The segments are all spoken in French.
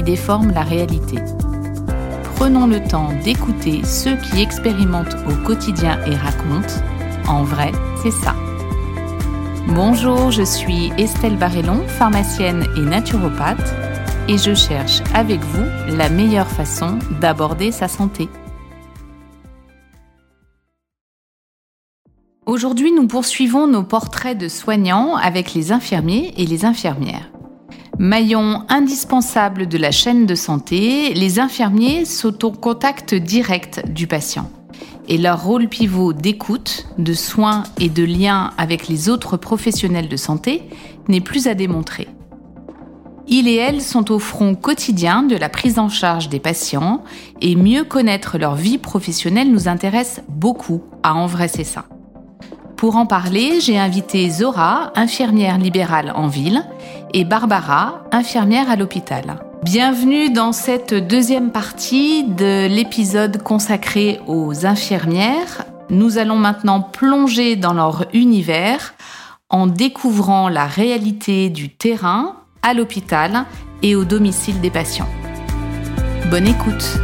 qui déforment la réalité. Prenons le temps d'écouter ceux qui expérimentent au quotidien et racontent. En vrai, c'est ça. Bonjour, je suis Estelle Barrellon, pharmacienne et naturopathe, et je cherche avec vous la meilleure façon d'aborder sa santé. Aujourd'hui, nous poursuivons nos portraits de soignants avec les infirmiers et les infirmières. Maillon indispensable de la chaîne de santé, les infirmiers sont au contact direct du patient. Et leur rôle pivot d'écoute, de soins et de lien avec les autres professionnels de santé n'est plus à démontrer. Ils et elles sont au front quotidien de la prise en charge des patients et mieux connaître leur vie professionnelle nous intéresse beaucoup à En ça. Pour en parler, j'ai invité Zora, infirmière libérale en ville, et Barbara, infirmière à l'hôpital. Bienvenue dans cette deuxième partie de l'épisode consacré aux infirmières. Nous allons maintenant plonger dans leur univers en découvrant la réalité du terrain à l'hôpital et au domicile des patients. Bonne écoute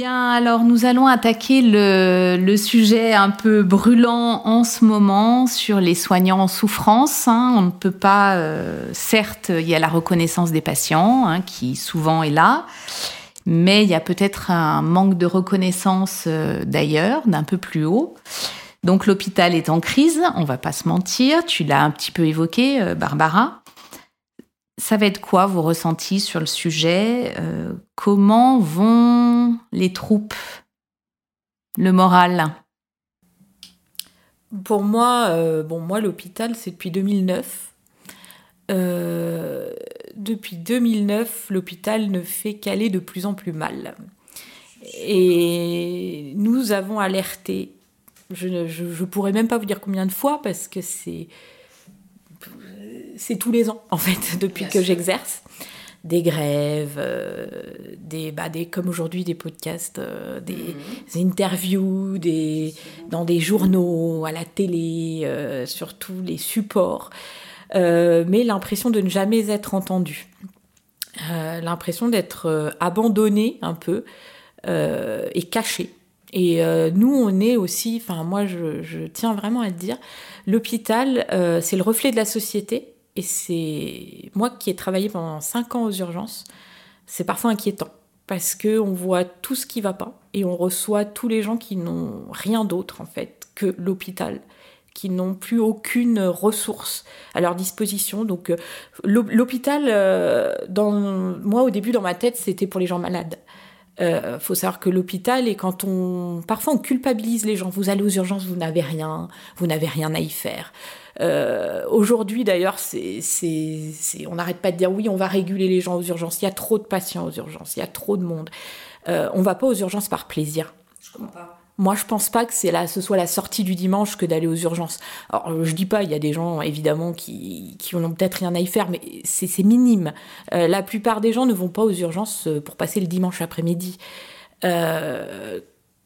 Bien, alors nous allons attaquer le, sujet un peu brûlant en ce moment sur les soignants en souffrance. Hein. On ne peut pas, euh, certes, il y a la reconnaissance des patients hein, qui souvent est là, mais il y a peut-être un manque de reconnaissance euh, d'ailleurs, d'un peu plus haut. Donc l'hôpital est en crise, on va pas se mentir, tu l'as un petit peu évoqué, euh, Barbara. Ça va être quoi vos ressentis sur le sujet euh, Comment vont les troupes Le moral? Pour moi, euh, bon, moi l'hôpital, c'est depuis 2009. Euh, depuis 2009, l'hôpital ne fait qu'aller de plus en plus mal. Et nous avons alerté, je ne pourrais même pas vous dire combien de fois, parce que c'est c'est tous les ans, en fait, depuis que j'exerce. Des grèves, euh, des, bah, des, comme aujourd'hui, des podcasts, euh, des, mhm. interviews, des, dans des journaux, à la télé, euh, sur tous les supports. mais l'impression de ne jamais être entendu. l'impression d'être abandonné un peu et caché. Et nous, on est aussi, enfin moi je, je, tiens vraiment à le dire, l'hôpital, c'est le reflet de la société et c'est moi qui ai travaillé pendant 5 ans aux urgences, c'est parfois inquiétant parce que on voit tout ce qui va pas et on reçoit tous les gens qui n'ont rien d'autre en fait que l'hôpital qui n'ont plus aucune ressource à leur disposition. Donc euh, l'hôpital, euh, moi au début dans ma tête, c'était pour les gens malades. Euh, faut savoir que l'hôpital et quand on parfois on culpabilise les gens. Vous allez aux urgences, vous n'avez rien, vous n'avez rien à y faire. Euh, aujourd'hui, d'ailleurs, c'est, on n'arrête pas de dire oui, on va réguler les gens aux urgences. Il y a trop de patients aux urgences, il y a trop de monde. Euh, on va pas aux urgences par plaisir. Je comprends pas. Moi, je pense pas que c'est là, ce soit la sortie du dimanche que d'aller aux urgences. Alors, je dis pas, il y a des gens évidemment qui, qui n'ont peut-être rien à y faire, mais c'est, minime. Euh, la plupart des gens ne vont pas aux urgences pour passer le dimanche après-midi. Euh,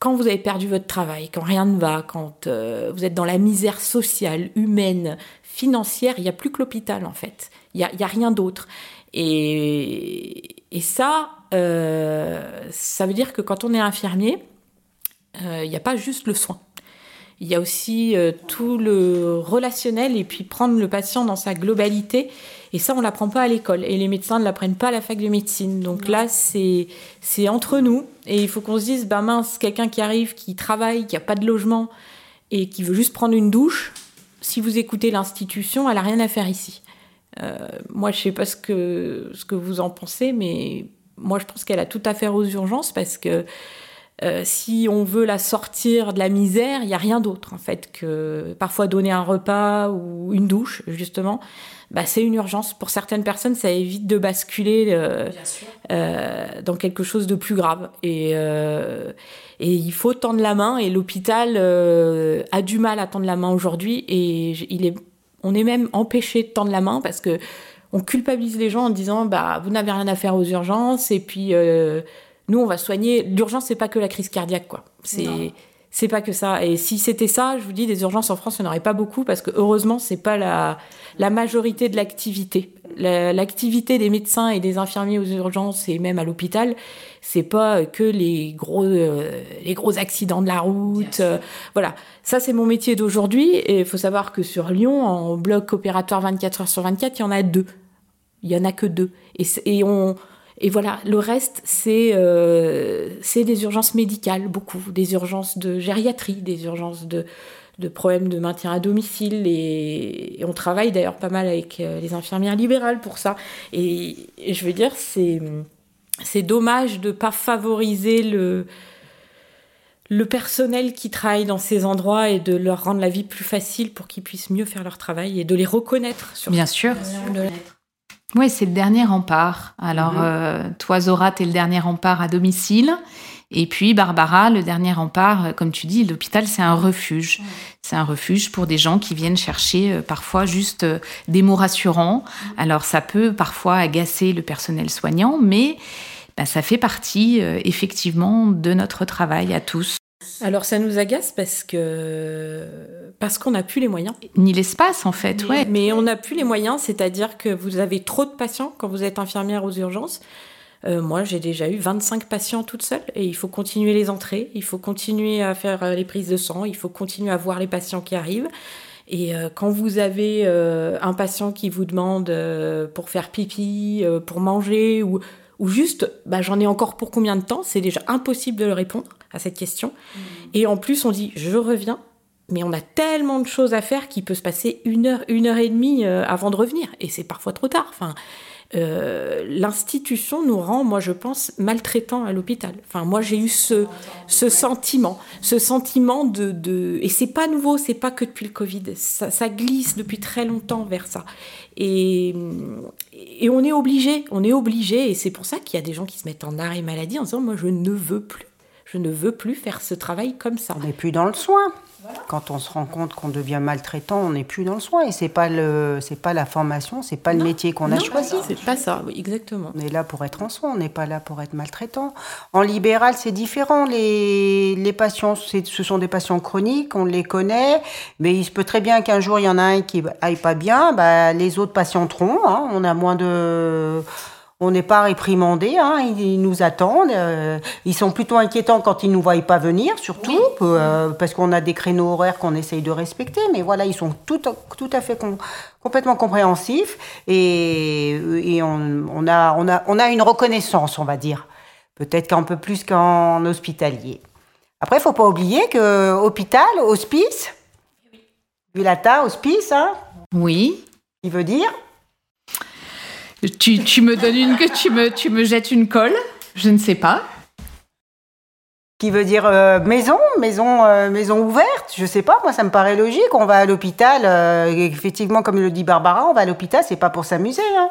quand vous avez perdu votre travail, quand rien ne va, quand euh, vous êtes dans la misère sociale, humaine, financière, il n'y a plus que l'hôpital en fait. Il n'y a, rien d'autre. Et, ça, euh, ça veut dire que quand on est infirmier, euh, il n'y a pas juste le soin. Il y a aussi tout le relationnel et puis prendre le patient dans sa globalité et ça, on l'apprend pas à l'école. Et les médecins ne l'apprennent pas à la fac de médecine. Donc là, c'est, entre nous. Et il faut qu'on se dise, ben mince, quelqu'un qui arrive, qui travaille, qui a pas de logement et qui veut juste prendre une douche, si vous écoutez l'institution, elle a rien à faire ici. Euh, moi, je sais pas ce que, ce que vous en pensez, mais moi, je pense qu'elle a tout à faire aux urgences parce que euh, si on veut la sortir de la misère, il n'y a rien d'autre en fait que parfois donner un repas ou une douche justement. Bah, c'est une urgence. Pour certaines personnes, ça évite de basculer euh, euh, dans quelque chose de plus grave. Et, et il faut tendre la main. Et l'hôpital a du mal à tendre la main aujourd'hui. Et il est, on est même empêché de tendre la main parce que on culpabilise les gens en disant bah vous n'avez rien à faire aux urgences et puis nous, on va soigner. L'urgence, c'est pas que la crise cardiaque, quoi. C'est c'est pas que ça. Et si c'était ça, je vous dis, des urgences en France, il n'y en aurait pas beaucoup parce que heureusement, c'est pas la, la majorité de l'activité. L'activité des médecins et des infirmiers aux urgences et même à l'hôpital, c'est pas que les gros, euh, les gros accidents de la route. Euh, voilà. Ça, c'est mon métier d'aujourd'hui. Et il faut savoir que sur Lyon, en bloc opératoire 24 heures sur 24, il y en a deux. Il y en a que deux. Et, et on, et voilà, le reste, c'est euh, des urgences médicales, beaucoup, des urgences de gériatrie, des urgences de, de problèmes de maintien à domicile. Et, on travaille d'ailleurs pas mal avec euh, les infirmières libérales pour ça. Et, je veux dire, c'est dommage de ne pas favoriser le, le personnel qui travaille dans ces endroits et de leur rendre la vie plus facile pour qu'ils puissent mieux faire leur travail et de les reconnaître. Sur Bien sûr. Oui, c'est le dernier rempart. Alors, mhm. euh, toi, Zora, tu es le dernier rempart à domicile. Et puis, Barbara, le dernier rempart, euh, comme tu dis, l'hôpital, c'est un refuge. C'est un refuge pour des gens qui viennent chercher euh, parfois juste des mots rassurants. Mhm. Alors, ça peut parfois agacer le personnel soignant, mais bah, ça fait partie effectivement de notre travail à tous. Alors ça nous agace parce que parce qu'on n'a plus les moyens. Ni l'espace en fait, ouais. Mais on n'a plus les moyens, c'est-à-dire que vous avez trop de patients quand vous êtes infirmière aux urgences. Euh, moi, j'ai déjà eu 25 patients toute seule et il faut continuer les entrées, il faut continuer à faire euh, les prises de sang, il faut continuer à voir les patients qui arrivent. Et euh, quand vous avez un patient qui vous demande pour faire pipi, pour manger ou ou juste bah, j'en ai encore pour combien de temps? C'est déjà impossible de le répondre à cette question. Mm. Et en plus, on dit je reviens, mais on a tellement de choses à faire qu'il peut se passer une heure, une heure et demie euh, avant de revenir. Et c'est parfois trop tard. Enfin, euh, l'institution nous rend, moi je pense, maltraitants à l'hôpital. Enfin, moi j'ai eu ce, sentiment, ce sentiment de, et c'est pas nouveau, c'est pas que depuis le Covid, ça, glisse depuis très longtemps vers ça. Et, et on est obligé, on est obligé, et c'est pour ça qu'il y a des gens qui se mettent en arrêt maladie en disant moi je ne veux plus, je ne veux plus faire ce travail comme ça. On n'est plus dans le soin. Quand on se rend compte qu'on devient maltraitant, on n'est plus dans le soin et c'est pas le, c'est pas la formation, c'est pas le métier qu'on a choisi. C'est pas ça, oui, exactement. On est là pour être en soin, on n'est pas là pour être maltraitant. En libéral, c'est différent. Les, les patients, ce sont des patients chroniques, on les connaît, mais il se peut très bien qu'un jour il y en a un qui aille pas bien, bah, les autres patienteront. Hein, on a moins de on n'est pas réprimandé, hein, ils, nous attendent. Euh, ils sont plutôt inquiétants quand ils ne nous voient pas venir, surtout, euh, parce qu'on a des créneaux horaires qu'on essaye de respecter. Mais voilà, ils sont tout, tout à fait complètement compréhensifs et, on, a, on, a, on a une reconnaissance, on va dire. Peut-être qu'un peu plus qu'en hospitalier. Après, il faut pas oublier que hôpital, hospice, Vilata, hospice, hein Oui. Il veut dire tu, me donnes une que tu me, tu me jettes une colle Je ne sais pas. Qui veut dire euh, maison, maison, euh, maison ouverte. Je sais pas, moi ça me paraît logique. On va à l'hôpital, euh, effectivement, comme le dit Barbara, on va à l'hôpital, c'est pas pour s'amuser. Hein.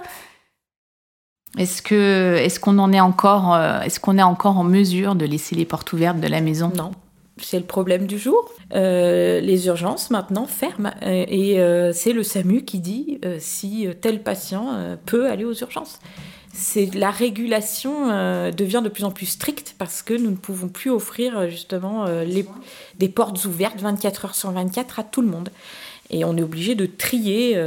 Est-ce que, est-ce qu'on en est encore, est-ce qu'on est encore en mesure de laisser les portes ouvertes de la maison? Non c'est le problème du jour. Euh, les urgences maintenant ferment euh, et euh, c'est le SAMU qui dit si tel patient peut aller aux urgences. C'est la régulation devient de plus en plus stricte parce que nous ne pouvons plus offrir justement les, des portes ouvertes 24 heures sur 24 à tout le monde. Et on est obligé de trier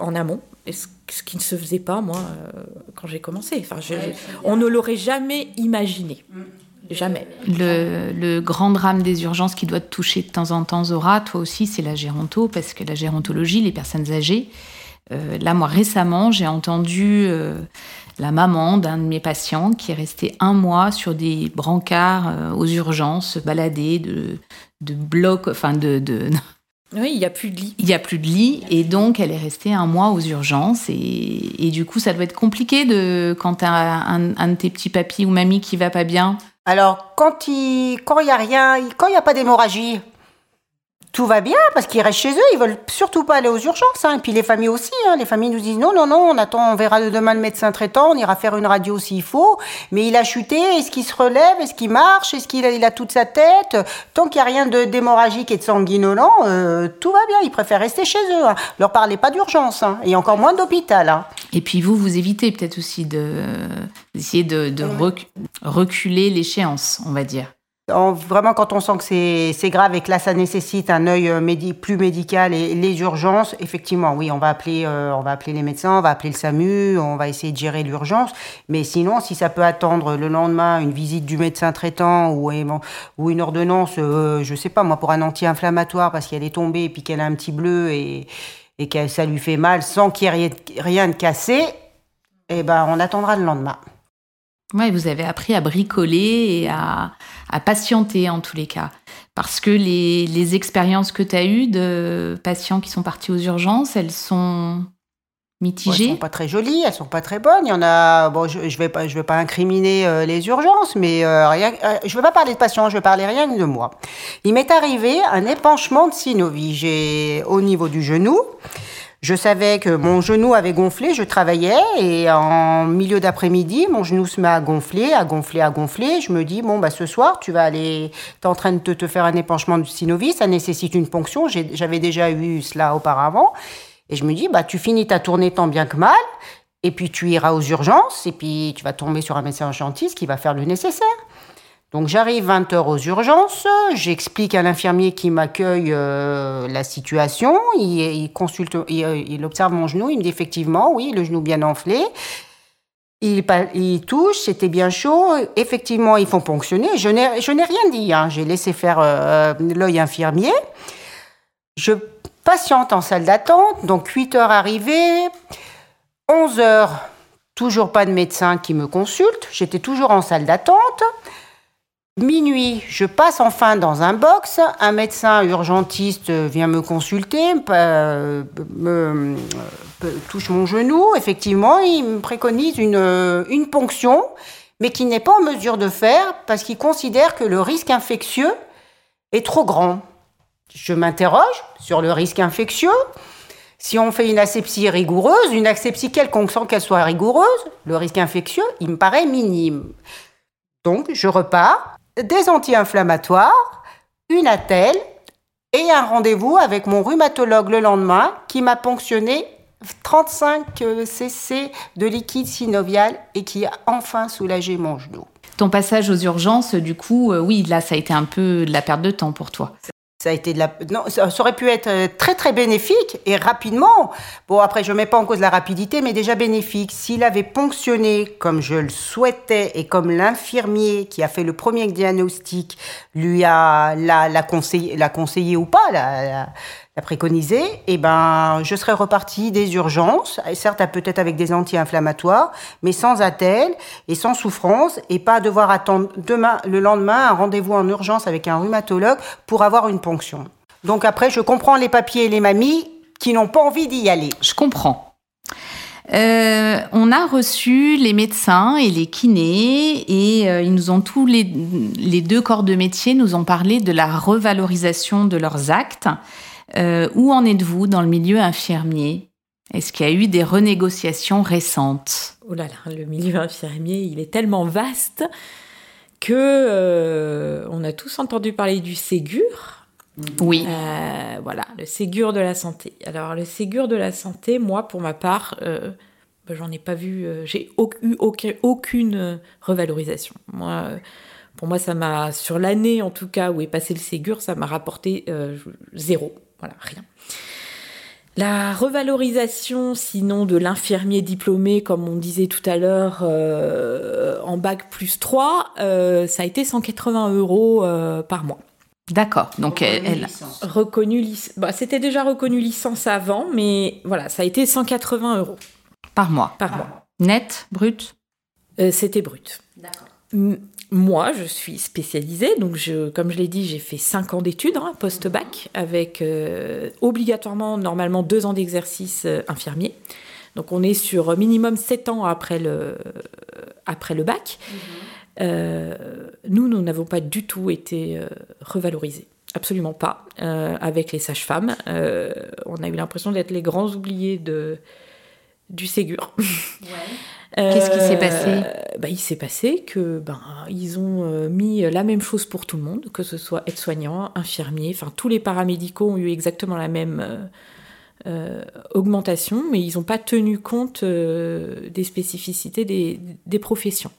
en amont ce qui ne se faisait pas, moi, quand j'ai commencé. Enfin, on ne l'aurait jamais imaginé. Jamais. Le, grand drame des urgences qui doit te toucher de temps en temps, Zora, toi aussi, c'est la géronto, parce que la gérontologie, les personnes âgées. Euh, là, moi, récemment, j'ai entendu euh, la maman d'un de mes patients qui est resté un mois sur des brancards euh, aux urgences, se balader de, de blocs, enfin de, de oui, il n'y a plus de lit. Il n'y a plus de lit, et donc elle est restée un mois aux urgences. Et, et du coup, ça doit être compliqué de, quand tu as un, un, de tes petits papis ou mamies qui va pas bien, Alors, quand il quand y a rien, quand il n'y a pas d'hémorragie, tout va bien parce qu'ils restent chez eux, ils veulent surtout pas aller aux urgences. Hein. Et puis les familles aussi, hein. les familles nous disent non, non, non, on attend, on verra demain le médecin traitant, on ira faire une radio s'il faut. Mais il a chuté, est-ce qu'il se relève, est-ce qu'il marche, est-ce qu'il a, il a toute sa tête? Tant qu'il n'y a rien de d'hémorragique et de sanguinolent, euh, tout va bien. Ils préfèrent rester chez eux. Hein. Leur parlez pas d'urgence hein. et encore moins d'hôpital. Hein. Et puis vous, vous évitez peut-être aussi de d'essayer de, de reculer l'échéance, on va dire vraiment, quand on sent que c'est grave et que là, ça nécessite un œil euh, plus médical et les urgences, effectivement, oui, on va, appeler, euh, on va appeler les médecins, on va appeler le SAMU, on va essayer de gérer l'urgence. Mais sinon, si ça peut attendre le lendemain une visite du médecin traitant ou, une ordonnance, euh, je sais pas, moi, pour un anti-inflammatoire parce qu'elle est tombée et puis qu'elle a un petit bleu et, et que ça lui fait mal sans qu'il y ait rien de cassé, eh ben, on attendra le lendemain. Oui, vous avez appris à bricoler et à, patienter en tous les cas. Parce que les, expériences que tu as eues de patients qui sont partis aux urgences, elles sont mitigées. elles sont pas très jolies, elles sont pas très bonnes. Il y en a. Bon, je, ne vais pas, je vais pas incriminer euh, les urgences, mais euh, rien. Euh, je veux pas parler de patients, je vais parler rien que de moi. Il m'est arrivé un épanchement de synovie. J'ai au niveau du genou. Je savais que mon genou avait gonflé, je travaillais et en milieu d'après-midi, mon genou se met à gonfler, à gonfler, à gonfler. Je me dis, bon, bah, ce soir, tu vas aller, tu es en train de te, faire un épanchement du synovie, ça nécessite une ponction. J'avais déjà eu cela auparavant. Et je me dis, bah, tu finis ta tournée tant bien que mal. Et puis tu iras aux urgences et puis tu vas tomber sur un médecin urgentiste qui va faire le nécessaire. Donc j'arrive 20 heures aux urgences, j'explique à l'infirmier qui m'accueille euh, la situation, il, consulte, il, observe mon genou, il me dit effectivement, oui, le genou bien enflé. Il, touche, c'était bien chaud. Effectivement, ils font ponctionner. Je n'ai rien dit. Hein. J'ai laissé faire euh, l'œil infirmier. Je patiente en salle d'attente. Donc 8 heures arrivées. 11 heures, toujours pas de médecin qui me consulte. J'étais toujours en salle d'attente. Minuit, je passe enfin dans un box. Un médecin urgentiste vient me consulter, me, me, touche mon genou. Effectivement, il me préconise une, une ponction, mais qu'il n'est pas en mesure de faire parce qu'il considère que le risque infectieux est trop grand. Je m'interroge sur le risque infectieux. Si on fait une asepsie rigoureuse, une asepsie quelconque sans qu'elle soit rigoureuse, le risque infectieux, il me paraît minime. Donc, je repars des anti-inflammatoires, une attelle et un rendez-vous avec mon rhumatologue le lendemain qui m'a ponctionné 35 cc de liquide synovial et qui a enfin soulagé mon genou. Ton passage aux urgences, du coup, euh, oui, là, ça a été un peu de la perte de temps pour toi. Ça aurait pu être euh, très très bénéfique et rapidement. Bon, après, je ne mets pas en cause la rapidité, mais déjà bénéfique. S'il avait ponctionné comme je le souhaitais et comme l'infirmier qui a fait le premier diagnostic lui a la, conseillé, la conseillé ou pas, préconisé, eh ben, je serais reparti des urgences, certes peut-être avec des anti-inflammatoires, mais sans attelle et sans souffrance, et pas devoir attendre demain, le lendemain un rendez-vous en urgence avec un rhumatologue pour avoir une ponction. Donc après, je comprends les papiers et les mamies qui n'ont pas envie d'y aller. Je comprends. Euh, on a reçu les médecins et les kinés et euh, ils nous ont tous les, deux corps de métier nous ont parlé de la revalorisation de leurs actes. Euh, où en êtes-vous dans le milieu infirmier? Est-ce qu'il y a eu des renégociations récentes? Oh là là, le milieu infirmier, il est tellement vaste que euh, on a tous entendu parler du Ségur. Oui. Euh, voilà, le Ségur de la santé. Alors le Ségur de la santé, moi pour ma part, ben, j'en ai pas vu, j'ai eu aucune revalorisation. Moi pour moi, ça m'a, sur l'année en tout cas où est passé le Ségur, ça m'a rapporté zéro. Voilà, rien. La revalorisation, sinon, de l'infirmier diplômé, comme on disait tout à l'heure, euh, en bac plus 3, euh, ça a été 180 euros euh, par mois. D'accord, donc elle, reconnu bah, c'était déjà reconnu licence avant, mais voilà, ça a été 180 euros par mois. Par mois. Net, brut? c'était brut. D'accord. Moi, je suis spécialisée, donc je, comme je l'ai dit, j'ai fait 5 ans d'études hein, post-bac, avec euh, obligatoirement, normalement, 2 ans d'exercice euh, infirmier. Donc on est sur minimum 7 ans après le, après le bac. Mhm. Euh, nous, nous n'avons pas du tout été revalorisés. Absolument pas. avec les sages-femmes, on a eu l'impression d'être les grands oubliés de, du Ségur. Qu'est-ce qui s'est passé? Bah, Il s'est passé que ben, ils ont mis la même chose pour tout le monde, que ce soit aide-soignant, infirmier, enfin tous les paramédicaux ont eu exactement la même euh, augmentation, mais ils n'ont pas tenu compte euh, des spécificités des, des, professions.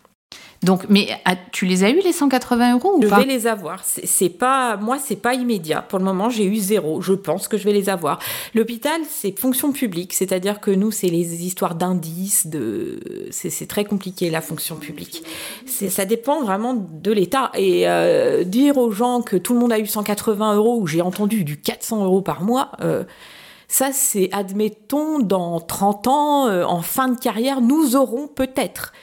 Donc, mais ah, tu les as eu les 180 euros ou je pas Je vais les avoir. C'est pas moi, c'est pas immédiat. Pour le moment, j'ai eu zéro. Je pense que je vais les avoir. L'hôpital, c'est fonction publique, c'est-à-dire que nous, c'est les histoires d'indices. De, c'est très compliqué la fonction publique. Ça dépend vraiment de l'État. Et euh, dire aux gens que tout le monde a eu 180 euros, ou j'ai entendu du 400 euros par mois. Ça, c'est, admettons, dans 30 ans, euh, en fin de carrière, nous aurons peut-être.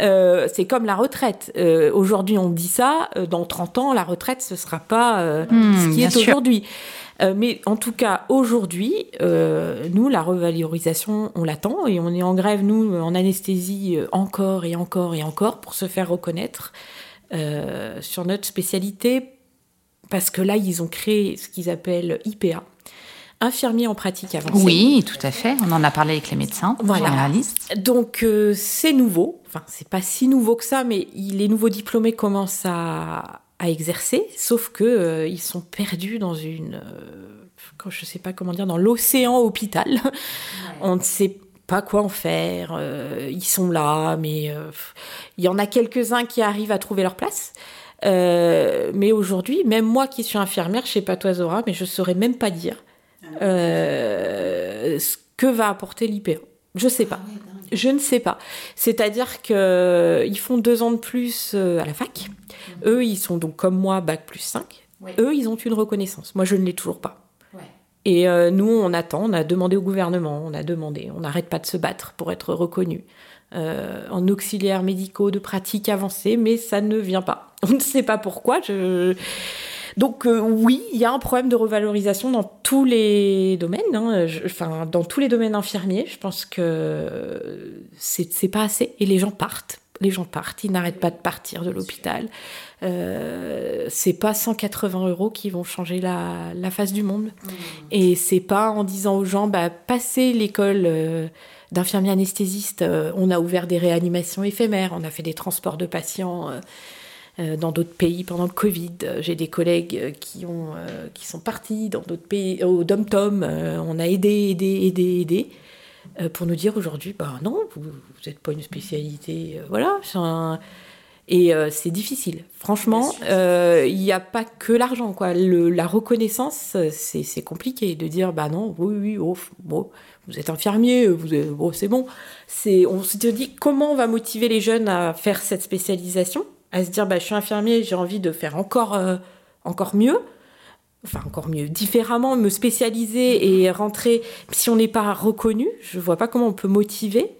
Euh, c'est comme la retraite. Euh, aujourd'hui, on dit ça. dans 30 ans, la retraite, ce ne sera pas hmm, ce qui est aujourd'hui. mais en tout cas, aujourd'hui, nous, la revalorisation, on l'attend et on est en grève, nous, en anesthésie, encore et encore et encore pour se faire reconnaître sur notre spécialité. Parce que là, ils ont créé ce qu'ils appellent IPA infirmier en pratique avancée. Oui, tout à fait. On en a parlé avec les médecins voilà. généralistes. Donc euh, c'est nouveau. Enfin, c'est pas si nouveau que ça, mais les nouveaux diplômés commencent à, exercer, sauf que euh, ils sont perdus dans une, euh, je sais pas comment dire, dans l'océan hôpital. On ne sait pas quoi en faire. ils sont là, mais il y en a quelques-uns qui arrivent à trouver leur place. mais aujourd'hui, même moi qui suis infirmière, je sais pas toi Zora, mais je saurais même pas dire euh, ce que va apporter l'IPA. Je sais pas. Je ne sais pas. C'est-à-dire qu'ils euh, font deux ans de plus euh, à la fac. Mhm. Eux, ils sont donc comme moi, bac plus 5. Eux, ils ont une reconnaissance. Moi, je ne l'ai toujours pas. Et nous, on attend, on a demandé au gouvernement, on a demandé, on n'arrête pas de se battre pour être reconnu en auxiliaires médicaux de pratique avancée, mais ça ne vient pas. On ne sait pas pourquoi. Je... Donc euh, oui, il y a un problème de revalorisation dans tous les domaines, hein. enfin dans tous les domaines infirmiers. Je pense que c'est pas assez et les gens partent. Les gens partent, ils n'arrêtent pas de partir de l'hôpital. Euh, c'est pas 180 euros qui vont changer la, face du monde. Mmh. Et c'est pas en disant aux gens, bah, passez l'école euh, d'infirmier anesthésiste, euh, on a ouvert des réanimations éphémères, on a fait des transports de patients dans d'autres pays pendant le Covid. Euh, j'ai des collègues euh, qui, ont, qui sont partis dans d'autres pays, au Dom-Tom. on a aidé, aidé, aidé, aidé. pour nous dire aujourd'hui, bah non, vous n'êtes pas une spécialité. voilà. Et c'est difficile. Franchement, il n'y a pas que l'argent. quoi. la reconnaissance, c'est compliqué de dire, bah non, oui, oui, oh, bon, vous êtes infirmier, vous bon, c'est bon. On se dit, comment on va motiver les jeunes à faire cette spécialisation? À se dire bah, je suis infirmier, j'ai envie de faire encore, euh, encore mieux, enfin encore mieux, différemment, me spécialiser et rentrer. Si on n'est pas reconnu, je ne vois pas comment on peut motiver.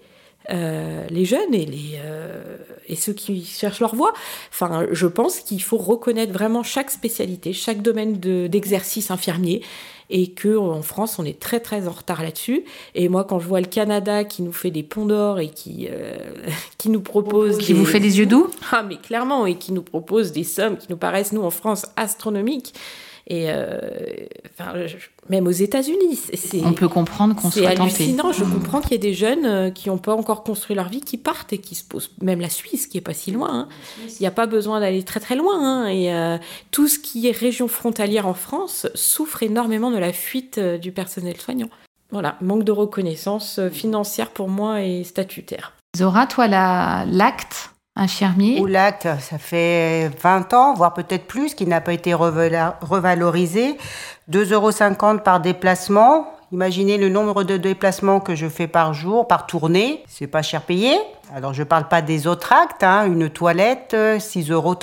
Euh, les jeunes et, les, euh, et ceux qui cherchent leur voie. Enfin, je pense qu'il faut reconnaître vraiment chaque spécialité, chaque domaine d'exercice infirmier et que en France on est très très en retard là-dessus. Et moi quand je vois le Canada qui nous fait des ponts d'or et qui euh, qui nous propose qui vous fait des yeux doux, ah mais clairement et qui nous propose des sommes qui nous paraissent nous en France astronomiques. Et euh, enfin, même aux États-Unis, on peut comprendre qu'on soit hallucinant. Je comprends qu'il y ait des jeunes euh, qui n'ont pas encore construit leur vie, qui partent et qui se posent. Même la Suisse, qui est pas si loin. Hein. Il n'y a pas besoin d'aller très très loin. Hein. Et euh, tout ce qui est région frontalière en France souffre énormément de la fuite du personnel soignant. Voilà, manque de reconnaissance financière pour moi et statutaire. Zora, toi, l'acte infirmier Oulac, ça fait 20 ans, voire peut-être plus, qu'il n'a pas été revalorisé. 2,50 euros par déplacement. Imaginez le nombre de déplacements que je fais par jour, par tournée. C'est pas cher payé. Alors, je parle pas des autres actes. Hein. Une toilette, 6,30 euros.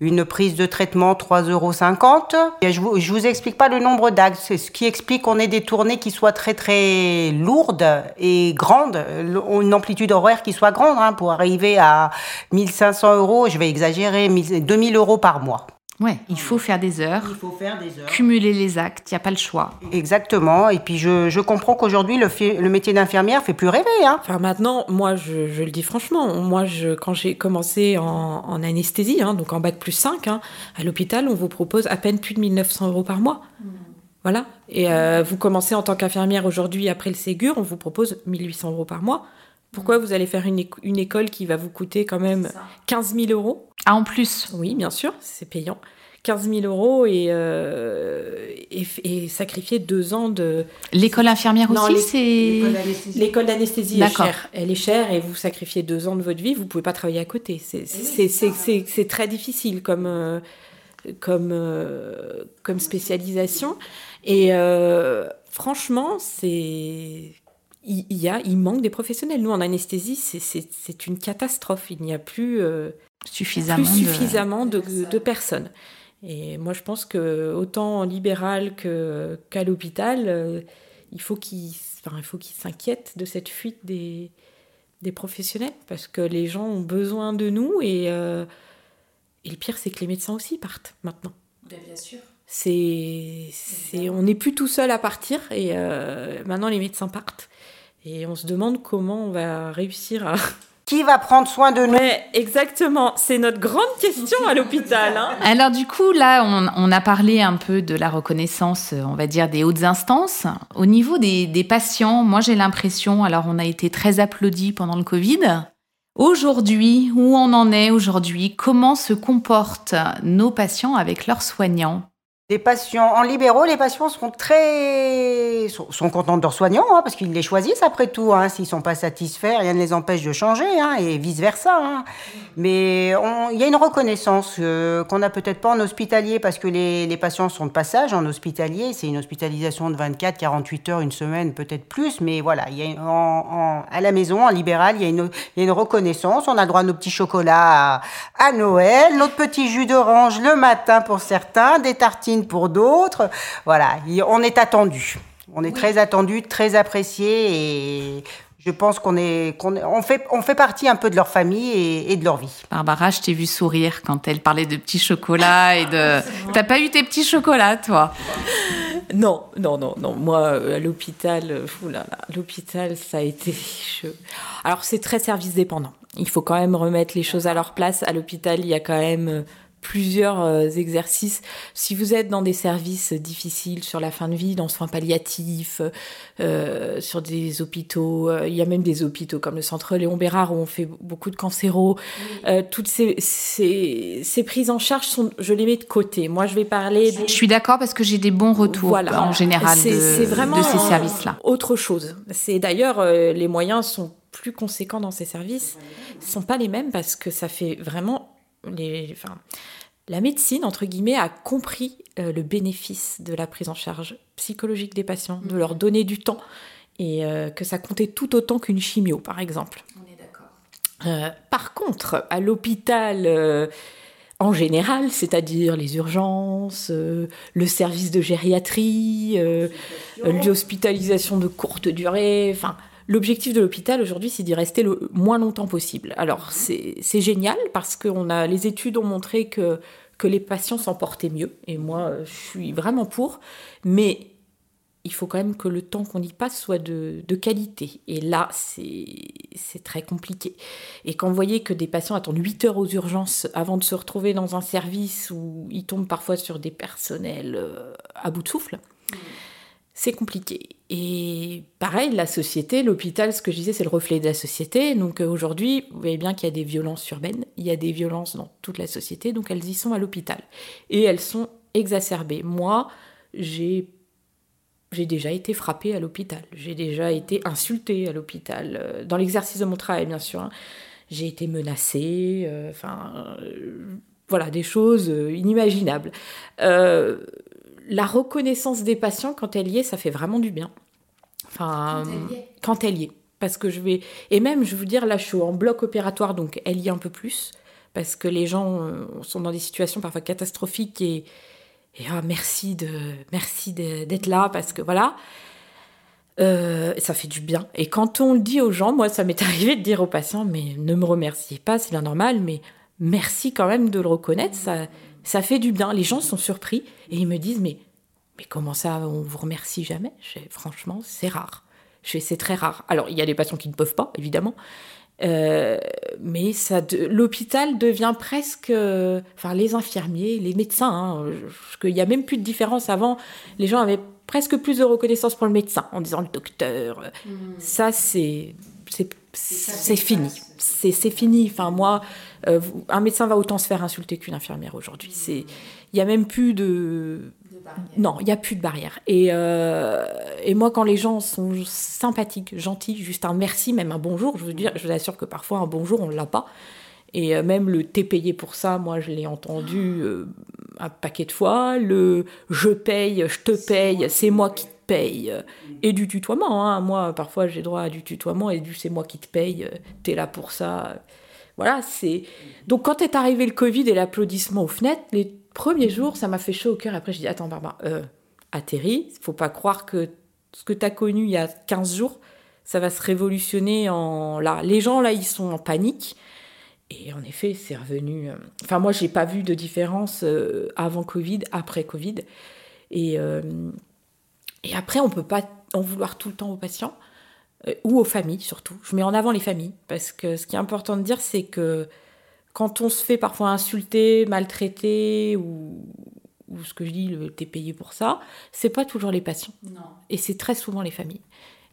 Une prise de traitement, 3,50 euros. Je vous, je vous explique pas le nombre d'actes. C'est ce qui explique qu'on ait des tournées qui soient très, très lourdes et grandes. Une amplitude horaire qui soit grande hein, pour arriver à 1500 euros. Je vais exagérer, 2000 euros par mois. Ouais, il faut faire des heures, Il faut faire des heures. cumuler les actes, il n'y a pas le choix. Exactement. Et puis je, je comprends qu'aujourd'hui le, le métier d'infirmière fait plus rêver. Hein. Enfin maintenant, moi je, je le dis franchement, moi je, quand j'ai commencé en, en anesthésie, hein, donc en bac plus 5, hein, à l'hôpital, on vous propose à peine plus de 1900 euros par mois. Voilà. Et euh, vous commencez en tant qu'infirmière aujourd'hui après le Ségur, on vous propose 1800 euros par mois. Pourquoi vous allez faire une, éco- une école qui va vous coûter quand même 15 000 euros? Ah, en plus, Oui, bien sûr, c'est payant. 15 000 euros et, euh, et, et sacrifier deux ans de, l'école infirmière Non, aussi, c'est... L'école d'anesthésie est D'accord. chère. Elle est chère et vous sacrifiez deux ans de votre vie, vous pouvez pas travailler à côté. C'est c'est très difficile comme, euh, comme, euh, comme spécialisation. Et euh, franchement, c'est. Il, y a, il manque des professionnels. Nous, en anesthésie, c'est- c'est c'est une catastrophe. Il n'y a plus, euh, Suffisamment. plus suffisamment de, de personnes. Et moi, je pense que autant en libéral qu'à l'hôpital, euh, il faut qu'ils enfin, qu'ils s'inquiètent de cette fuite des, des professionnels parce que les gens ont besoin de nous et, euh, et le pire, c'est que les médecins aussi partent maintenant. bien sûr. C'est, c'est, on n'est plus tout seul à partir et euh, maintenant les médecins partent. Et on se demande comment on va réussir à. Qui va prendre soin de nous? Ouais, exactement. C'est notre grande question à l'hôpital. Hein. Alors du coup, là, on, on a parlé un peu de la reconnaissance, on va dire, des hautes instances. Au niveau des, des patients, moi j'ai l'impression, alors on a été très applaudis pendant le Covid. Aujourd'hui, où on en est aujourd'hui? Comment se comportent nos patients avec leurs soignants? Les patients en libéraux, les patients sont très sont, contents de leurs soignants hein, parce qu'ils les choisissent après tout. Hein, S'ils sont pas satisfaits, rien ne les empêche de changer hein, et vice versa. Hein. Mais il y a une reconnaissance euh, qu'on n'a peut-être pas en hospitalier parce que les, patients sont de passage en hospitalier. C'est une hospitalisation de 24, 48 heures, une semaine, peut-être plus. Mais voilà, il y a à la maison, en libéral, il y, a une, il y a une reconnaissance. On a droit à nos petits chocolats à Noël, notre petit jus d'orange le matin pour certains, des tartines pour d'autres. Voilà, il- on est attendu. On est très attendu, très apprécié et je pense qu'on est, qu'on est- on fait, on fait partie un peu de leur famille et, et de leur vie. Barbara, je t'ai vu sourire quand elle parlait de petits chocolats et de... T'as pas eu tes petits chocolats, toi? Non, non, non, non. Moi, euh, à l'hôpital, euh, oulala, l'hôpital, ça a été. je- Alors, c'est très service dépendant. Il faut quand même remettre les choses à leur place. À l'hôpital, il y a quand même euh, plusieurs euh, exercices. Si vous êtes dans des services difficiles sur la fin de vie, dans soins palliatifs, euh, sur des hôpitaux, euh, il y a même des hôpitaux comme le centre Léon Bérard où on fait beaucoup de cancéros. Euh, toutes ces, ces, ces prises en charge sont, je les mets de côté. Moi, je vais parler Je suis d'accord parce que j'ai des bons retours Voilà. en général de, vraiment ces services-là. Autre chose. C'est d'ailleurs les moyens sont plus conséquents dans ces services. Ils sont pas les mêmes parce que ça fait vraiment les. Enfin, la médecine entre guillemets a compris euh, le bénéfice de la prise en charge psychologique des patients, de leur donner du temps et euh, que ça comptait tout autant qu'une chimio, par exemple. Euh, par contre, à l'hôpital en général, c'est-à-dire les urgences, euh, le service de gériatrie, euh, l'hospitalisation de courte durée, enfin. L'objectif de l'hôpital aujourd'hui, c'est d'y rester le moins longtemps possible. Alors, c'est génial parce que a, les études ont montré que, que les patients s'en portaient mieux. Et moi, je suis vraiment pour. Mais il faut quand même que le temps qu'on y passe soit de, de qualité. Et là, c'est c'est très compliqué. Et quand vous voyez que des patients attendent 8 heures aux urgences avant de se retrouver dans un service où ils tombent parfois sur des personnels euh, à bout de souffle, c'est compliqué. Et pareil, la société, l'hôpital, ce que je disais, c'est le reflet de la société. Donc euh, aujourd'hui, vous voyez bien qu'il y a des violences urbaines, il y a des violences dans toute la société, donc elles y sont à l'hôpital. Et elles sont exacerbées. Moi, j'ai j'ai déjà été frappée à l'hôpital, j'ai déjà été insultée à l'hôpital, euh, dans l'exercice de mon travail bien sûr. hein. J'ai été menacée, euh, enfin voilà, des choses inimaginables. Euh, la reconnaissance des patients, quand elle y est, ça fait vraiment du bien. Enfin, quand elle y est. Parce que je vais. Et même, je vais vous dire, là, je suis en bloc opératoire, donc elle y est un peu plus. Parce que les gens euh, sont dans des situations parfois catastrophiques et. Et ah, merci de merci d'être là parce que voilà. Euh, ça fait du bien. Et quand on le dit aux gens, moi, ça m'est arrivé de dire aux patients, mais ne me remerciez pas, c'est bien normal, mais merci quand même de le reconnaître. Ça, Ça fait du bien. Les gens sont surpris et ils me disent mais mais comment ça on vous remercie jamais? Je fais, Franchement, c'est rare. C'est très rare. Alors il y a des patients qui ne peuvent pas évidemment. Euh, mais ça, de- l'hôpital devient presque, euh, enfin les infirmiers, les médecins, hein, il y a même plus de différence. Avant, les gens avaient presque plus de reconnaissance pour le médecin en disant le docteur. euh, Ça, c'est c'est c'est fini. C'est fini. Enfin moi, euh, un médecin va autant se faire insulter qu'une infirmière aujourd'hui. C'est il y a même plus de non, il n'y a plus de barrière. Et, euh, et moi, quand les gens sont sympathiques, gentils, juste un merci, même un bonjour, je dire, je vous assure que parfois un bonjour, on ne l'a pas. Et euh, même le t'es payé pour ça, moi, je l'ai entendu euh, un paquet de fois. Le je paye, je te paye, c'est moi qui te paye. Et du tutoiement. Hein. Moi, parfois, j'ai droit à du tutoiement et du c'est moi qui te paye, euh, t'es là pour ça. Voilà, c'est. Donc, quand est arrivé le Covid et l'applaudissement aux fenêtres, les premiers jours, ça m'a fait chaud au cœur. Après, je dis Attends, Barbara, euh, atterris. Faut pas croire que ce que tu as connu il y a 15 jours, ça va se révolutionner en. Là, les gens, là, ils sont en panique. Et en effet, c'est revenu. euh, Enfin, moi, j'ai pas vu de différence euh, avant Covid, après Covid. Et, euh, et après, on peut pas en vouloir tout le temps aux patients euh, ou aux familles surtout. Je mets en avant les familles parce que ce qui est important de dire, c'est que quand on se fait parfois insulter, maltraiter ou, ou ce que je dis, le t'es payé pour ça, c'est pas toujours les patients. Et c'est très souvent les familles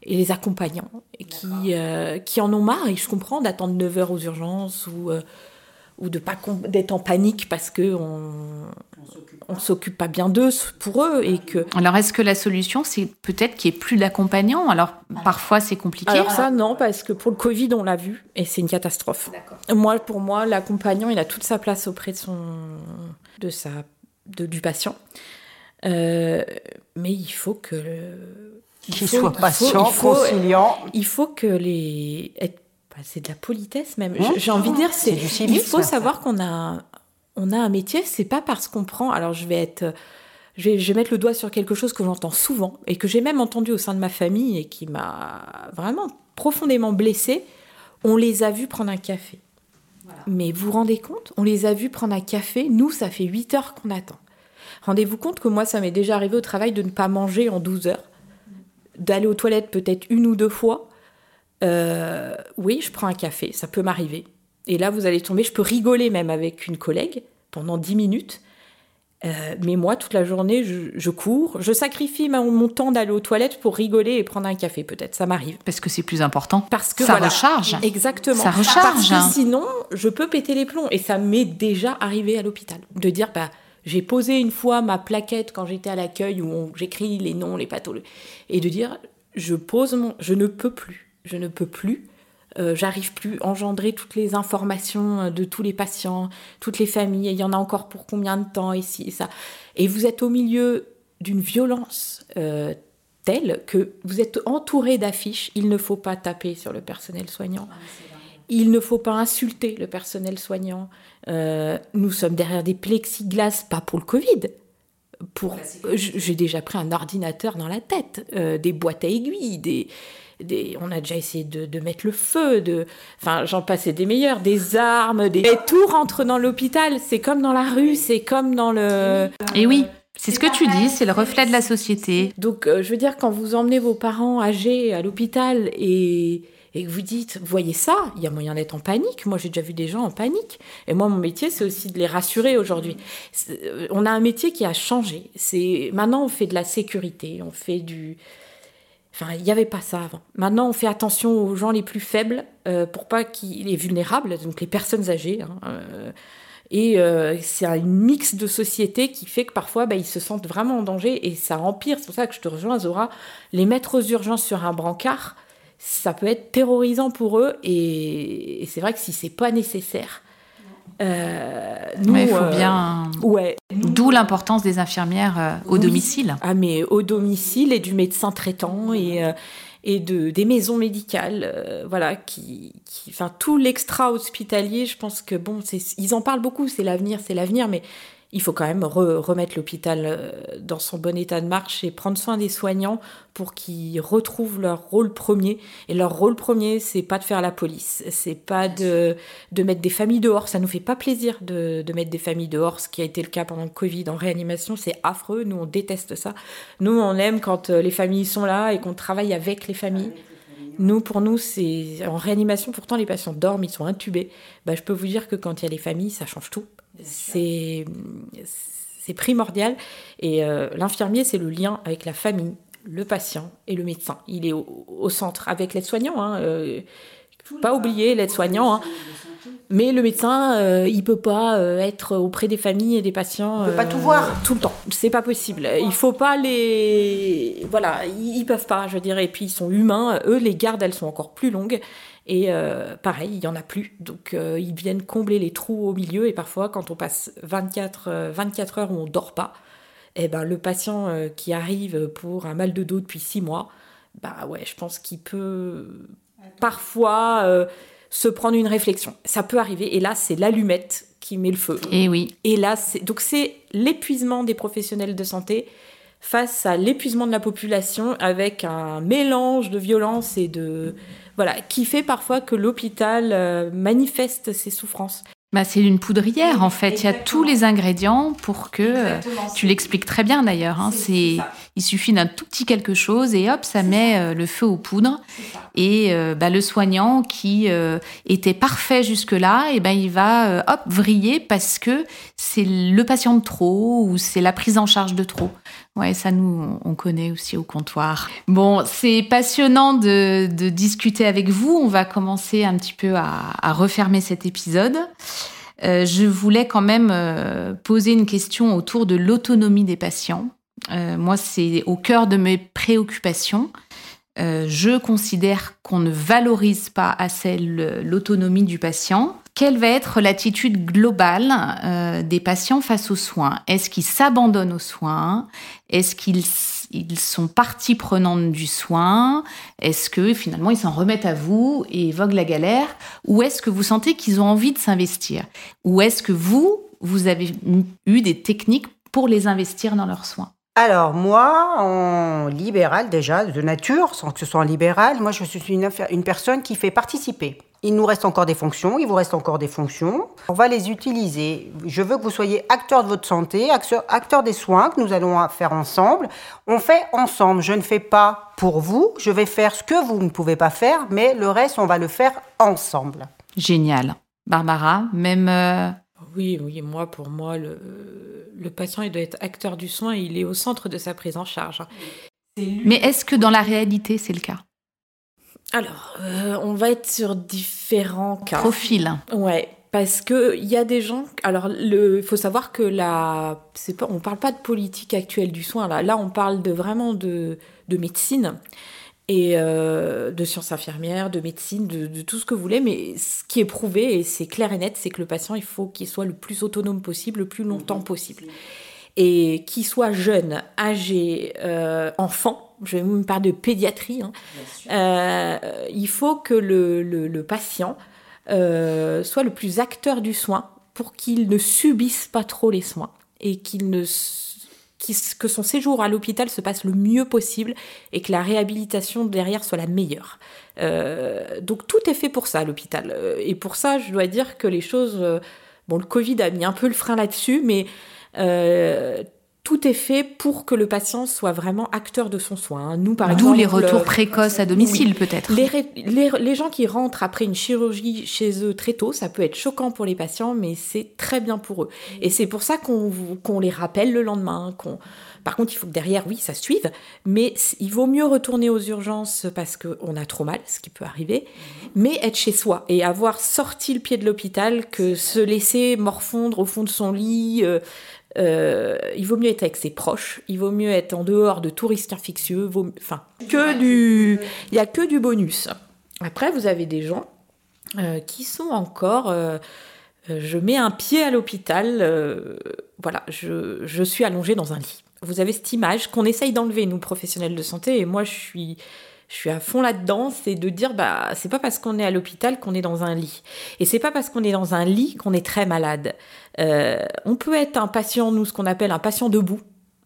et les accompagnants qui, euh, qui en ont marre, et je comprends, d'attendre 9 heures aux urgences ou, euh, ou de pas d'être en panique parce que on, on s'occupe pas bien d'eux pour eux et que Alors, est-ce que la solution, c'est peut-être qu'il n'y ait plus d'accompagnants? Alors, parfois, c'est compliqué. Alors ça, non, parce que pour le Covid, on l'a vu, et c'est une catastrophe. Moi, pour moi, l'accompagnant, il a toute sa place auprès de son, de sa, de, du patient. Euh, mais il faut que il Qu'il faut- soit il faut- patient, il faut- conciliant. Il faut que les, être- c'est de la politesse même. Hein J'ai envie de dire, c'est, C'est du il faut savoir qu'on a, on a un métier. C'est pas parce qu'on prend. Alors je vais être, je vais, je vais mettre le doigt sur quelque chose que j'entends souvent et que j'ai même entendu au sein de ma famille et qui m'a vraiment profondément blessée. On les a vus prendre un café. Mais vous vous rendez compte? On les a vus prendre un café. Nous, ça fait 8 heures qu'on attend. Rendez-vous compte que moi, ça m'est déjà arrivé au travail de ne pas manger en 12 heures, d'aller aux toilettes peut-être une ou deux fois. Euh, oui, je prends un café, ça peut m'arriver. Et là, vous allez tomber, je peux rigoler même avec une collègue pendant 10 minutes. Euh, mais moi, toute la journée, je, je cours, je sacrifie ma- mon temps d'aller aux toilettes pour rigoler et prendre un café, peut-être, ça m'arrive. Parce que c'est plus important. Parce que ça voilà. recharge. Exactement. Ça recharge, Parce que sinon, je peux péter les plombs. Et ça m'est déjà arrivé à l'hôpital. De dire, bah, j'ai posé une fois ma plaquette quand j'étais à l'accueil où j'écris les noms, les pathos. Et de dire, je pose mon. Je ne peux plus. Je ne peux plus. Euh, J'arrive plus à engendrer toutes les informations euh, de tous les patients, toutes les familles. Et il y en a encore pour combien de temps ici et ça. Et vous êtes au milieu d'une violence euh, telle que vous êtes entouré d'affiches. Il ne faut pas taper sur le personnel soignant. Il ne faut pas insulter le personnel soignant. Euh, nous sommes derrière des plexiglas, pas pour le Covid. Pour, j'ai déjà pris un ordinateur dans la tête, euh, des boîtes à aiguilles, des, des, on a déjà essayé de, de mettre le feu, de, enfin j'en passais des meilleurs, des armes, des, et tout rentre dans l'hôpital. C'est comme dans la rue, c'est comme dans le. Et oui, c'est ce que tu dis, c'est le reflet de la société. Donc, euh, je veux dire, quand vous emmenez vos parents âgés à l'hôpital et, et que vous dites, voyez ça, il y a moyen d'être en panique. Moi, j'ai déjà vu des gens en panique. Et moi, mon métier, c'est aussi de les rassurer aujourd'hui. Euh, On a un métier qui a changé. C'est Maintenant, on fait de la sécurité, on fait du... Enfin, il n'y avait pas ça avant. Maintenant, on fait attention aux gens les plus faibles euh, pour pas qu'ils... les vulnérables, donc les personnes âgées. hein, euh, et euh, c'est un mix de société qui fait que parfois, bah, ils se sentent vraiment en danger et ça empire. C'est pour ça que je te rejoins, Zora. Les mettre aux urgences sur un brancard, ça peut être terrorisant pour eux. Et, et c'est vrai que si c'est pas nécessaire, euh, nous, il faut euh, bien. Ouais. D'où l'importance des infirmières euh, au Oui. domicile. Ah, mais au domicile et du médecin traitant et, euh, et de, des maisons médicales, voilà, qui, qui, tout l'extra hospitalier, je pense que bon, ils en parlent beaucoup, c'est l'avenir, c'est l'avenir, mais il faut quand même remettre l'hôpital euh, dans son bon état de marche et prendre soin des soignants pour qu'ils retrouvent leur rôle premier. Et leur rôle premier, c'est pas de faire la police, c'est pas de, de mettre des familles dehors. Ça nous fait pas plaisir de, de mettre des familles dehors, ce qui a été le cas pendant le Covid en réanimation. C'est affreux. Nous, on déteste ça. Nous, on aime quand euh, les familles sont là et qu'on travaille avec les familles. Nous, pour nous, c'est en réanimation. Pourtant, les patients dorment, ils sont intubés. Bah, je peux vous dire que quand il y a les familles, ça change tout. C'est primordial. Et euh, l'infirmier, c'est le lien avec la famille, le patient et le médecin. Il est au, centre avec l'aide-soignant. Hein, euh, pas oublier l'aide-soignant. Hein. Mais le médecin, euh, il peut pas euh, être auprès des familles et des patients. Il peut pas tout voir tout le temps. C'est pas possible. Il faut pas les. Voilà, ils peuvent pas, je dirais. Et puis ils sont humains. Eux, les gardes, elles sont encore plus longues. Et euh, pareil, il y en a plus. Donc euh, ils viennent combler les trous au milieu. Et parfois, quand on passe 24, 24 euh, heures où on dort pas, eh ben, le patient qui arrive pour un mal de dos depuis 6 mois, bah ouais, je pense qu'il peut parfois se prendre une réflexion. Ça peut arriver. Et là, c'est l'allumette qui met le feu. Et oui. Et là, c'est donc c'est l'épuisement des professionnels de santé face à l'épuisement de la population avec un mélange de violence et de voilà, qui fait parfois que l'hôpital euh, manifeste ses souffrances. Bah, c'est une poudrière en fait. Il y a tous les ingrédients pour que. Euh, tu l'expliques très bien d'ailleurs. Hein, c'est, il suffit d'un tout petit quelque chose et hop, ça met euh, le feu aux poudres. Et bah, le soignant qui était parfait jusque-là, et ben il va hop vriller parce que c'est le patient de trop ou c'est la prise en charge de trop. Ouais, ça nous, on connaît aussi au comptoir. Bon, c'est passionnant de, discuter avec vous. On va commencer un petit peu à, refermer cet épisode. Euh, je voulais quand même euh, poser une question autour de l'autonomie des patients. Euh, moi, c'est au cœur de mes préoccupations. je considère qu'on ne valorise pas assez l'autonomie du patient. Quelle va être l'attitude globale euh, des patients face aux soins? Est-ce qu'ils s'abandonnent aux soins? Est-ce qu'ils ils sont partie prenante du soin? Est-ce que finalement ils s'en remettent à vous et évoquent la galère? Ou est-ce que vous sentez qu'ils ont envie de s'investir? Ou est-ce que vous, vous avez eu des techniques pour les investir dans leurs soins? Alors moi, en libéral déjà, de nature, sans que ce soit en libéral, moi je suis une, personne qui fait participer. Il nous reste encore des fonctions, il vous reste encore des fonctions. On va les utiliser. Je veux que vous soyez acteur de votre santé, acteur des soins que nous allons faire ensemble. On fait ensemble. Je ne fais pas pour vous, je vais faire ce que vous ne pouvez pas faire, mais le reste, on va le faire ensemble. Génial. Barbara, même... Euh, oui, oui, moi, pour moi, le, le patient, il doit être acteur du soin, il est au centre de sa prise en charge. Mais est-ce que dans la réalité, c'est le cas? Alors, euh, on va être sur différents cas. Profils. Ouais, parce que il y a des gens. Alors, il faut savoir que c'est pas, on parle pas de politique actuelle du soin là. Là, on parle de vraiment de, de médecine et euh, de sciences infirmières, de médecine, de, tout ce que vous voulez. Mais ce qui est prouvé et c'est clair et net, c'est que le patient, il faut qu'il soit le plus autonome possible, le plus longtemps possible, et qu'il soit jeune, âgé, euh, enfant je vais même parler de pédiatrie, hein. euh, il faut que le, patient euh, soit le plus acteur du soin pour qu'il ne subisse pas trop les soins et qu'il ne que son séjour à l'hôpital se passe le mieux possible et que la réhabilitation derrière soit la meilleure. Euh, donc tout est fait pour ça à l'hôpital. Et pour ça, je dois dire que les choses... bon, le Covid a mis un peu le frein là-dessus, mais tout est fait pour que le patient soit vraiment acteur de son soin. Hein. Nous, par exemple, D'où les retours précoces à domicile, peut-être. Les, gens qui rentrent après une chirurgie chez eux très tôt, ça peut être choquant pour les patients, mais c'est très bien pour eux. Et c'est pour ça qu'on les rappelle le lendemain. Qu'on par contre, il faut que derrière, oui, ça suive, mais il vaut mieux retourner aux urgences parce qu'on a trop mal, ce qui peut arriver, mais être chez soi et avoir sorti le pied de l'hôpital que se laisser morfondre au fond de son lit. Euh, euh, il vaut mieux être avec ses proches, il vaut mieux être en dehors de tout risque infectieux, enfin, que du, il y a que du bonus. Après, vous avez des gens euh, qui sont encore, euh, je mets un pied à l'hôpital, voilà, je, je, suis allongée dans un lit. Vous avez cette image qu'on essaye d'enlever, nous professionnels de santé, et moi je suis, Je suis à fond là-dedans, c'est de dire bah c'est pas parce qu'on est à l'hôpital qu'on est dans un lit, et c'est pas parce qu'on est dans un lit qu'on est très malade. Euh, on peut être un patient, nous ce qu'on appelle un patient debout,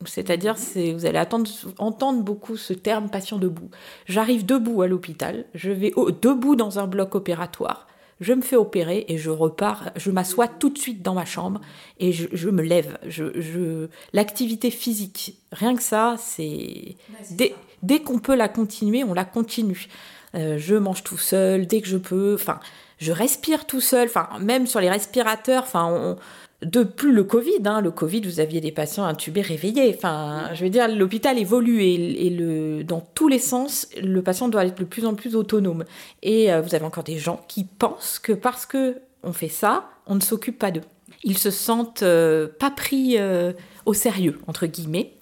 c'est-à-dire, c'est, vous allez attendre, entendre beaucoup ce terme patient debout. J'arrive debout à l'hôpital, je vais debout dans un bloc opératoire, je me fais opérer et je repars, je m'assois tout de suite dans ma chambre et je, me lève. Je, L'activité physique, rien que ça, c'est... Dès, dès qu'on peut la continuer, on la continue. Euh, je mange tout seul, dès que je peux, enfin, je respire tout seul, enfin, même sur les respirateurs, enfin, on, de plus le Covid. Hein, le Covid, vous aviez des patients intubés réveillés. Enfin, je veux dire, l'hôpital évolue et, le, dans tous les sens, le patient doit être de plus en plus autonome. Et euh, vous avez encore des gens qui pensent que parce que on fait ça, on ne s'occupe pas d'eux. Ils se sentent euh, pas pris euh, au sérieux, entre guillemets.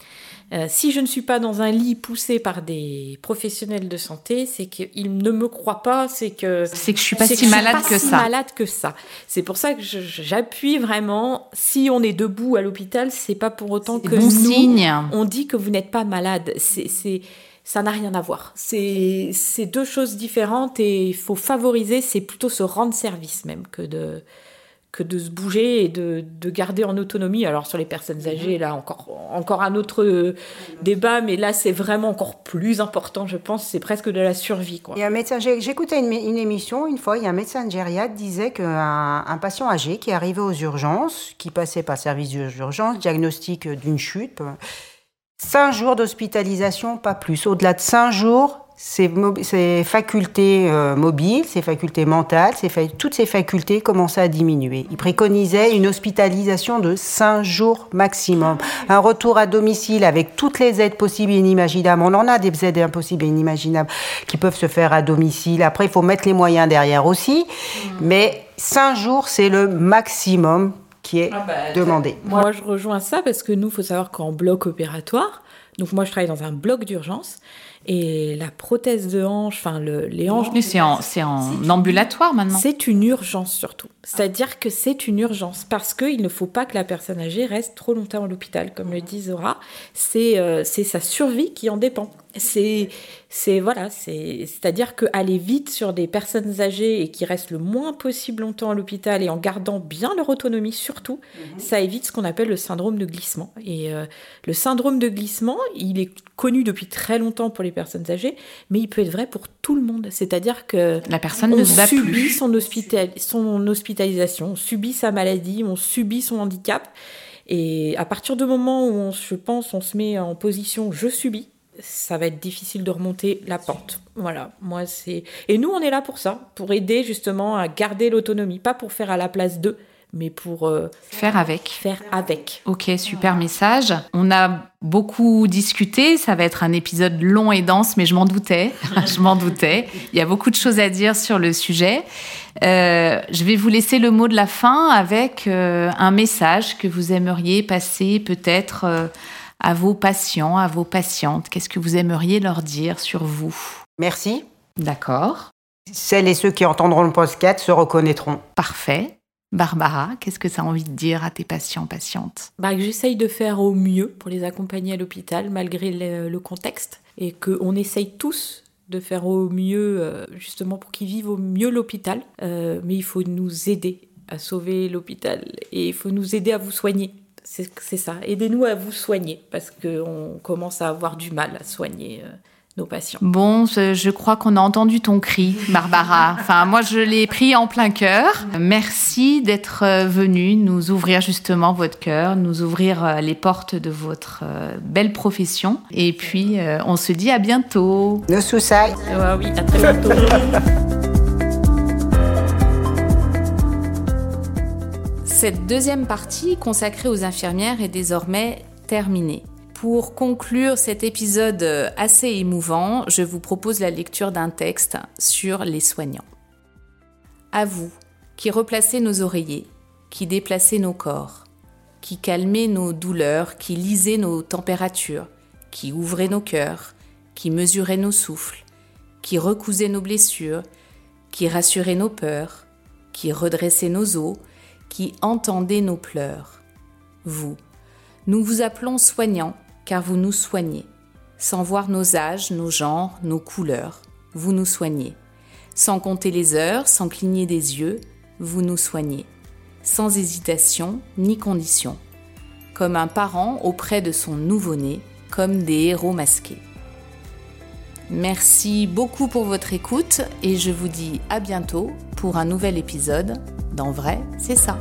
Euh, si je ne suis pas dans un lit poussé par des professionnels de santé, c'est qu'ils ne me croient pas, c'est que c'est que je suis pas si malade que, ça. malade que ça. C'est pour ça que j'appuie vraiment. Si on est debout à l'hôpital, c'est pas pour autant que bon signe. on dit que vous n'êtes pas malade. C'est ça n'a rien à voir. C'est deux choses différentes et il faut favoriser, c'est plutôt se rendre service même que de que de se bouger et de, de, garder en autonomie. Alors sur les personnes âgées, là encore, encore un autre débat, mais là c'est vraiment encore plus important, je pense, c'est presque de la survie. Quoi. Il y a un médecin, j'écoutais une, une, émission une fois, il y a un médecin gériatre disait qu'un un patient âgé qui arrivait aux urgences, qui passait par service d'urgence, diagnostic d'une chute, cinq jours d'hospitalisation, pas plus. Au-delà de cinq jours, ses, facultés euh, mobiles, ses facultés mentales, toutes ses facultés commençaient à diminuer. Il préconisait une hospitalisation de 5 jours maximum. Un retour à domicile avec toutes les aides possibles et inimaginables. On en a des aides impossibles et inimaginables qui peuvent se faire à domicile. Après, il faut mettre les moyens derrière aussi. Mais 5 jours, c'est le maximum qui est ah bah, demandé. Moi, je rejoins ça parce que nous, il faut savoir qu'en bloc opératoire, donc moi, je travaille dans un bloc d'urgence. Et la prothèse de hanche, enfin le, les hanches. c'est en, c'est en ambulatoire maintenant. C'est une urgence surtout. C'est-à-dire que c'est une urgence parce qu'il ne faut pas que la personne âgée reste trop longtemps à l'hôpital, comme le dit Zora. C'est, euh, c'est sa survie qui en dépend. C'est, c'est voilà, c'est, c'est-à-dire que aller vite sur des personnes âgées et qui restent le moins possible longtemps à l'hôpital et en gardant bien leur autonomie surtout, mhm. ça évite ce qu'on appelle le syndrome de glissement. Et euh, le syndrome de glissement, il est connu depuis très longtemps pour les personnes âgées, mais il peut être vrai pour tout le monde. C'est-à-dire que la personne ne se subit plus. son, hospital, son hospitalisation, on subit sa maladie, on subit son handicap. Et à partir du moment où on, je pense, on se met en position je subis, ça va être difficile de remonter la pente. Voilà, moi c'est. Et nous, on est là pour ça, pour aider justement à garder l'autonomie, pas pour faire à la place d'eux, mais pour euh, faire avec. Faire avec. Ok, super message. On a beaucoup discuté. Ça va être un épisode long et dense, mais je m'en doutais. je m'en doutais. Il y a beaucoup de choses à dire sur le sujet. Euh, je vais vous laisser le mot de la fin avec euh, un message que vous aimeriez passer peut-être à vos patients, à vos patientes Qu'est-ce que vous aimeriez leur dire sur vous? Merci. D'accord. Celles et ceux qui entendront le podcast se reconnaîtront. Parfait. Barbara, qu'est-ce que ça a envie de dire à tes patients, patientes? Bah, J'essaye de faire au mieux pour les accompagner à l'hôpital, malgré le, contexte, et qu'on essaye tous de faire au mieux, euh, justement pour qu'ils vivent au mieux l'hôpital. Euh, mais il faut nous aider à sauver l'hôpital, et il faut nous aider à vous soigner c'est ça. Aidez-nous à vous soigner parce qu'on commence à avoir du mal à soigner euh, nos patients. Bon, je, crois qu'on a entendu ton cri, Barbara. Enfin, moi, je l'ai pris en plein cœur. Merci d'être euh, venue nous ouvrir justement votre cœur, nous ouvrir euh, les portes de votre belle profession. Et puis, on se dit à bientôt. No suicide. oui, à très bientôt. Cette deuxième partie consacrée aux infirmières est désormais terminée. Pour conclure cet épisode assez émouvant, je vous propose la lecture d'un texte sur les soignants. À vous, qui replacez nos oreillers, qui déplacez nos corps, qui calmez nos douleurs, qui lisez nos températures, qui ouvrez nos cœurs, qui mesurez nos souffles, qui recousez nos blessures, qui rassurez nos peurs, qui redressez nos os, qui entendez nos pleurs. Vous, nous vous appelons soignants car vous nous soignez. Sans voir nos âges, nos genres, nos couleurs, vous nous soignez. Sans compter les heures, sans cligner des yeux, vous nous soignez. Sans hésitation ni condition. Comme un parent auprès de son nouveau-né, comme des héros masqués. Merci beaucoup pour votre écoute et je vous dis à bientôt pour un nouvel épisode. Dans vrai, c'est ça.